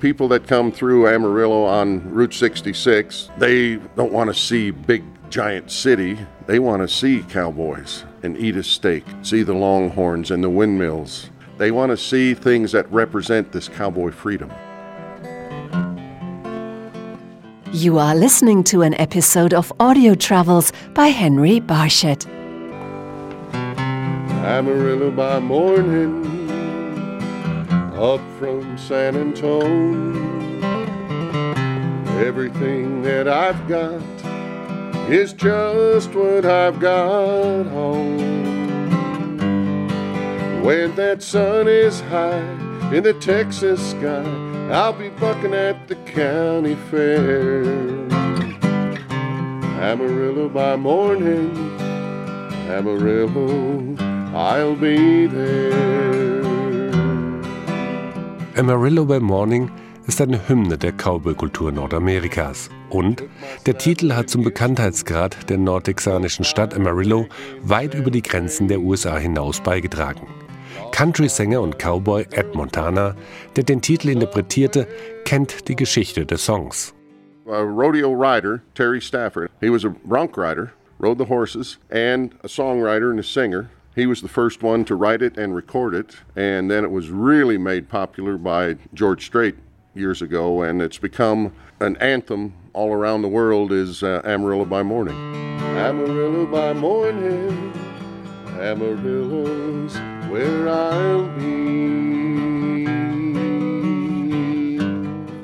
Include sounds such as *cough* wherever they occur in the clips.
people that come through Amarillo on Route 66, they don't want to see big giant city. They want to see cowboys and eat a steak, see the longhorns and the windmills. They want to see things that represent this cowboy freedom. You are listening to an episode of Audio Travels by Henry Barshett. Amarillo by morning, up from San Antone. Everything that I've got is just what I've got home. When that sun is high in the Texas sky, I'll be bucking at the county fair. Amarillo by morning, Amarillo, I'll be there. Amarillo by Morning ist eine Hymne der Cowboy-Kultur Nordamerikas. Und der Titel hat zum Bekanntheitsgrad der nordtexanischen Stadt Amarillo weit über die Grenzen der USA hinaus beigetragen. Country-Sänger und Cowboy Ed Montana, der den Titel interpretierte, kennt die Geschichte des Songs. A rodeo rider, Terry Stafford, he was a bronc rider, rode the horses, and a songwriter and a singer. He was the first one to write it and record it, and then it was really made popular by George Strait years ago, and it's become an anthem all around the world is uh, Amarillo by Morning. Amarillo by morning, Amarillo's where I'll be.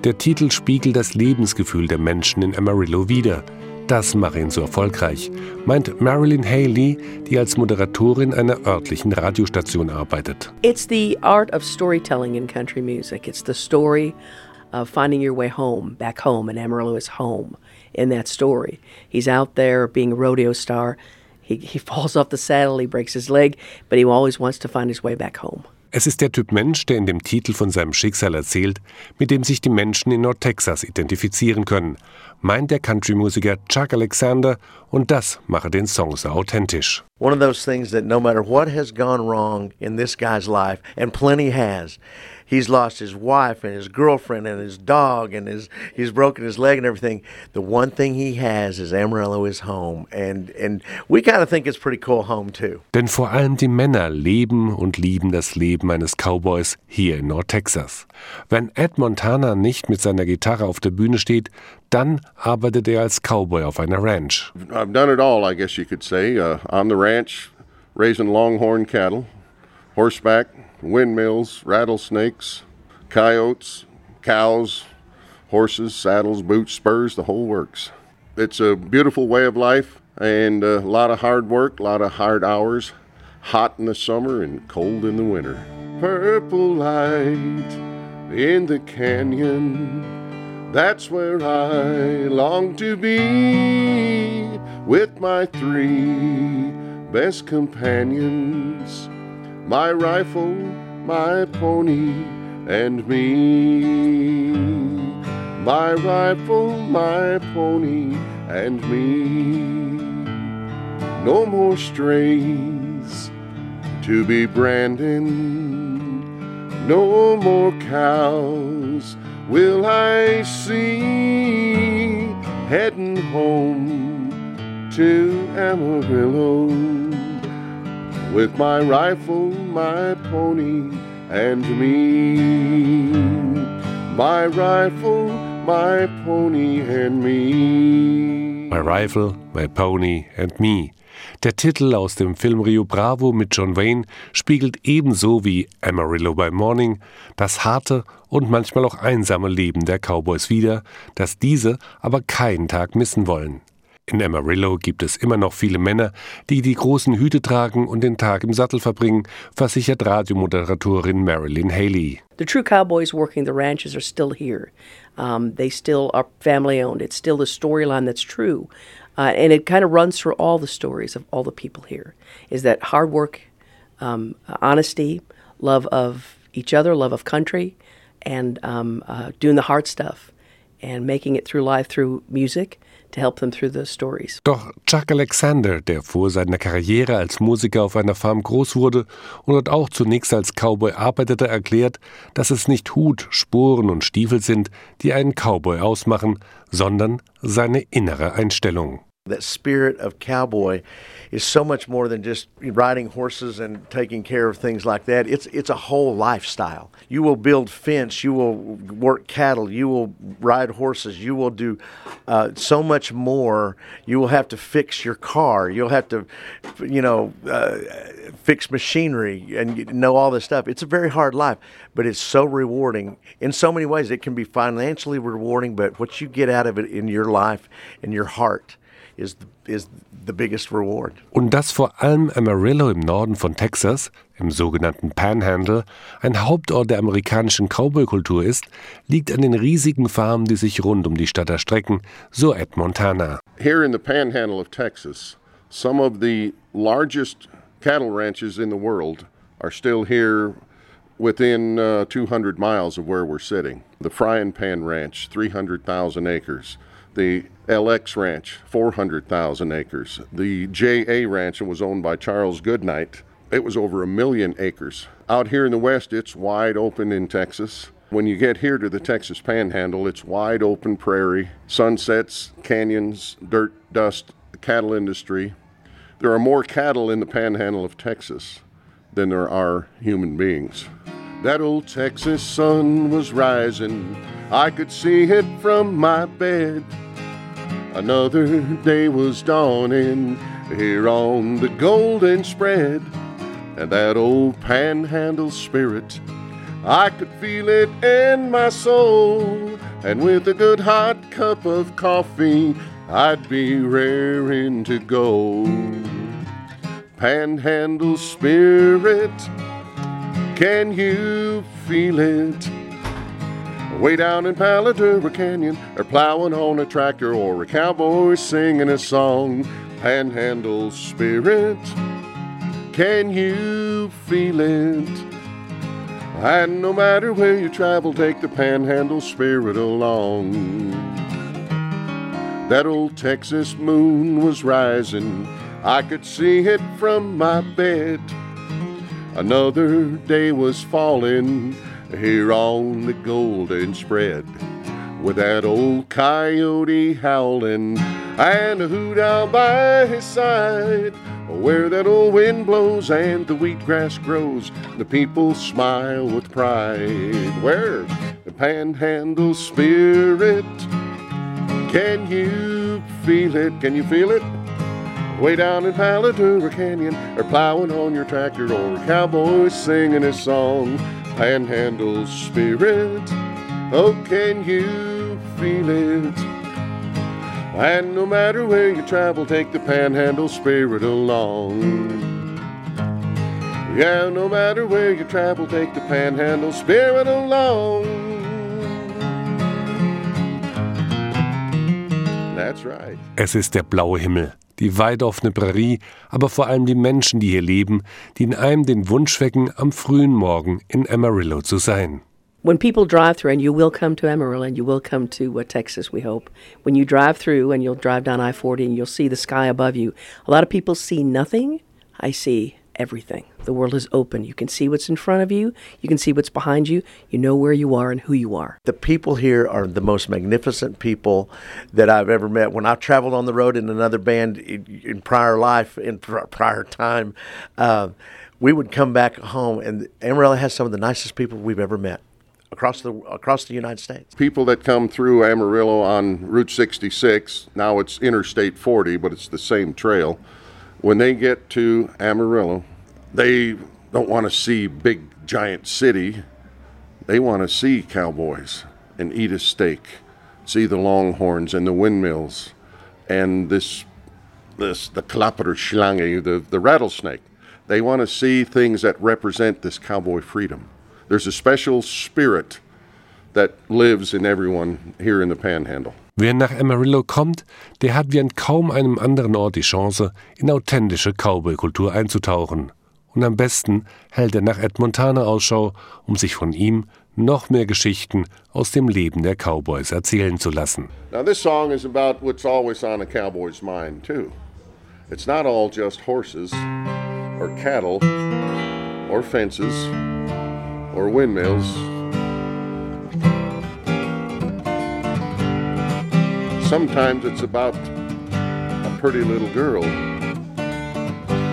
Der Titel spiegelt das Lebensgefühl der Menschen in Amarillo wider. Das mache ihn so erfolgreich, meint Marilyn Haley, die als Moderatorin einer örtlichen Radiostation arbeitet. It's the art of storytelling in country music. It's the story of finding your way home, back home, and Amarillo is home in that story. He's out there being a rodeo star. He, he *laughs* falls off the saddle, he breaks his leg, but he always wants to find his way back home. Es ist der Typ Mensch, der in dem Titel von seinem Schicksal erzählt, mit dem sich die Menschen in Nordtexas identifizieren können, meint der Country-Musiker Chuck Alexander, und das mache den Song so authentisch. One of those things that no matter what has gone wrong in this guy's life, and plenty has, he's lost his wife and his girlfriend and his dog and his he's broken his leg and everything. The one thing he has is Amarillo is home, and and we kind of think it's pretty cool home too. Denn vor allem die Männer leben und lieben das Leben eines Cowboys hier in Nordtexas. Wenn Ed Montana nicht mit seiner Gitarre auf der Bühne steht, dann arbeitet er als Cowboy auf einer Ranch. I've done it all, I guess you could say. Uh, on the ranch, raising longhorn cattle, horseback, windmills, rattlesnakes, coyotes, cows, horses, saddles, boots, spurs, the whole works. It's a beautiful way of life and a lot of hard work, a lot of hard hours, hot in the summer and cold in the winter. Purple light in the canyon, that's where I long to be with my three best companions my rifle, my pony, and me. My rifle, my pony, and me. No more strays to be branding, no more cows will I see heading home to Amarillo with my rifle, my pony, and me. My rifle, my pony, and me. My Rifle, My Pony and Me. Der Titel aus dem Film Rio Bravo mit John Wayne spiegelt ebenso wie Amarillo by Morning das harte und manchmal auch einsame Leben der Cowboys wider, das diese aber keinen Tag missen wollen. In Amarillo gibt es immer noch viele Männer, die die großen Hüte tragen und den Tag im Sattel verbringen, versichert Radiomoderatorin Marilyn Haley. The true cowboys working the ranches are still here. Um, they still are family owned. It's still the storyline that's true. Uh, and it kind of runs through all the stories of all the people here is that hard work, um, honesty, love of each other, love of country, and um, uh, doing the hard stuff and making it through life through music, to help them through those stories. Doch Chuck Alexander, der vor seiner Karriere als Musiker auf einer Farm groß wurde und dort auch zunächst als Cowboy arbeitete, erklärt, dass es nicht Hut, Sporen und Stiefel sind, die einen Cowboy ausmachen, sondern seine innere Einstellung. That spirit of cowboy is so much more than just riding horses and taking care of things like that. It's it's a whole lifestyle. You will build fence, you will work cattle, you will ride horses, you will do uh, so much more. You will have to fix your car. You'll have to, you know, uh, fix machinery and know all this stuff. It's a very hard life, but it's so rewarding in so many ways. It can be financially rewarding, but what you get out of it in your life, in your heart is the, is the biggest reward. Und dass vor allem Amarillo im Norden von Texas, im sogenannten Panhandle, ein Hauptort der amerikanischen Cowboy-Kultur ist, liegt an den riesigen Farmen, die sich rund um die Stadt erstrecken, so Ed Montana. Here in the Panhandle of Texas, some of the largest cattle ranches in the world are still here within uh, 200 miles of where we're sitting. The Frying Pan Ranch, 300,000 acres. The LX Ranch, 400,000 acres. The JA Ranch was owned by Charles Goodnight. It was over a million acres. Out here in the west, it's wide open in Texas. When you get here to the Texas Panhandle, it's wide open prairie, sunsets, canyons, dirt, dust, cattle industry. There are more cattle in the Panhandle of Texas than there are human beings. That old Texas sun was rising. I could see it from my bed. Another day was dawning here on the golden spread. And that old panhandle spirit, I could feel it in my soul. And with a good hot cup of coffee, I'd be raring to go. Panhandle spirit, can you feel it? Way down in Palo Duro Canyon, or plowing on a tractor, or a cowboy singing a song. Panhandle spirit, can you feel it? And no matter where you travel, take the panhandle spirit along. That old Texas moon was rising, I could see it from my bed. Another day was falling here on the golden spread with that old coyote howling and a hoot out by his side where that old wind blows and the wheatgrass grows. The people smile with pride. Where the panhandle spirit? Can you feel it? Can you feel it? Way down in Palo Duro Canyon or plowing on your tractor or a cowboy singing his song panhandle spirit. Oh, can you feel it? And no matter where you travel, take the panhandle spirit along. Yeah, no matter where you travel, take the panhandle spirit along. Right. Es ist der blaue Himmel, die weit offene Prärie, aber vor allem die Menschen, die hier leben, die in einem den Wunsch wecken, am frühen Morgen in Amarillo zu sein. when people drive through, and you will come to Amarillo and you will come to uh, Texas, we hope, when you drive through and you'll drive down I 40 and you'll see the sky above you, a lot of people see nothing. I see everything. The world is open. You can see what's in front of you, you can see what's behind you, you know where you are and who you are. The people here are the most magnificent people that I've ever met. When I traveled on the road in another band in, in prior life, in pr- prior time, uh, we would come back home, and Amarillo has some of the nicest people we've ever met across the across the United States. People that come through Amarillo on Route 66, now it's Interstate 40, but it's the same trail. When they get to Amarillo, they don't want to see big giant city. They want to see cowboys and eat a steak, see the longhorns and the windmills, and this this the klapperschlange, the the rattlesnake. They want to see things that represent this cowboy freedom. There's a special spirit that lives in everyone here in the Panhandle. Wer nach Amarillo kommt, der hat wie an kaum einem anderen Ort die Chance, in authentische Cowboy-Kultur einzutauchen. und am besten hält er nach Ed Montana Ausschau, um sich von ihm noch mehr Geschichten aus dem Leben der Cowboys erzählen zu lassen. Now, this song is about what's always on a cowboy's mind, too. It's not all just horses, or cattle, or fences, or windmills. Sometimes it's about a pretty little girl.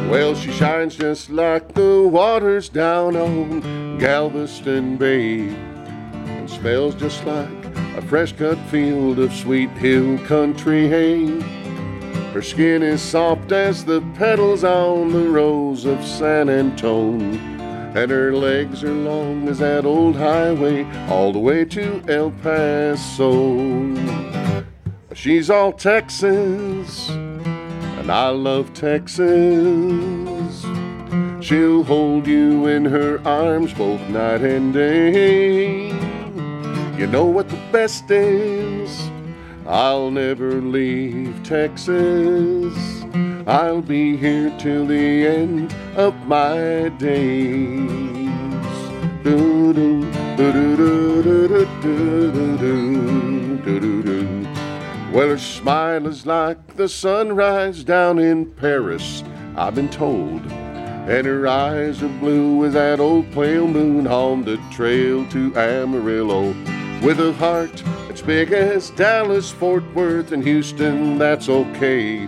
Well, she shines just like the waters down on Galveston Bay and smells just like a fresh cut field of sweet hill country hay. Her skin is soft as the petals on the rose of San Antone, and her legs are long as that old highway all the way to El Paso. She's all Texas, and I love Texas. She'll hold you in her arms both night and day. You know what the best is? I'll never leave Texas. I'll be here till the end of my days. Do-do, do-do-do-do-do-do-do, do-do-do. Well, her smile is like the sunrise down in Paris, I've been told. And her eyes are blue as that old pale moon on the trail to Amarillo. With a heart as big as Dallas, Fort Worth, and Houston, that's okay.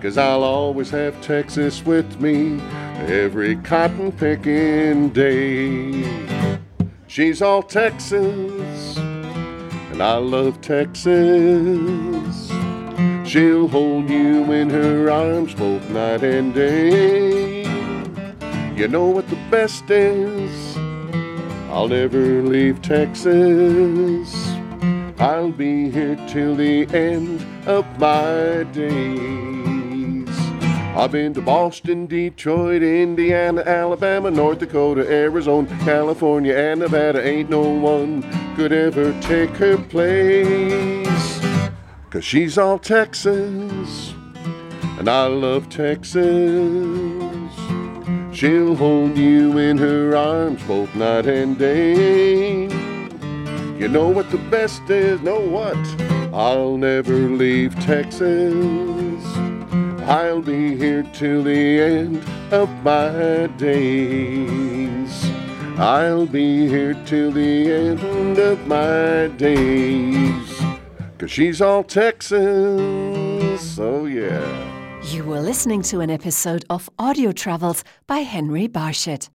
Cause I'll always have Texas with me every cotton picking day. She's all Texas, and I love Texas. She'll hold you in her arms both night and day. You know what the best is? I'll never leave Texas. I'll be here till the end of my days. I've been to Boston, Detroit, Indiana, Alabama, North Dakota, Arizona, California, and Nevada. Ain't no one could ever take her place. Cause she's all Texas, and I love Texas. She'll hold you in her arms both night and day. You know what the best is? Know what? I'll never leave Texas. I'll be here till the end of my days. I'll be here till the end of my days. Cause she's all Texas. Oh, yeah. You were listening to an episode of Audio Travels by Henry Barshett.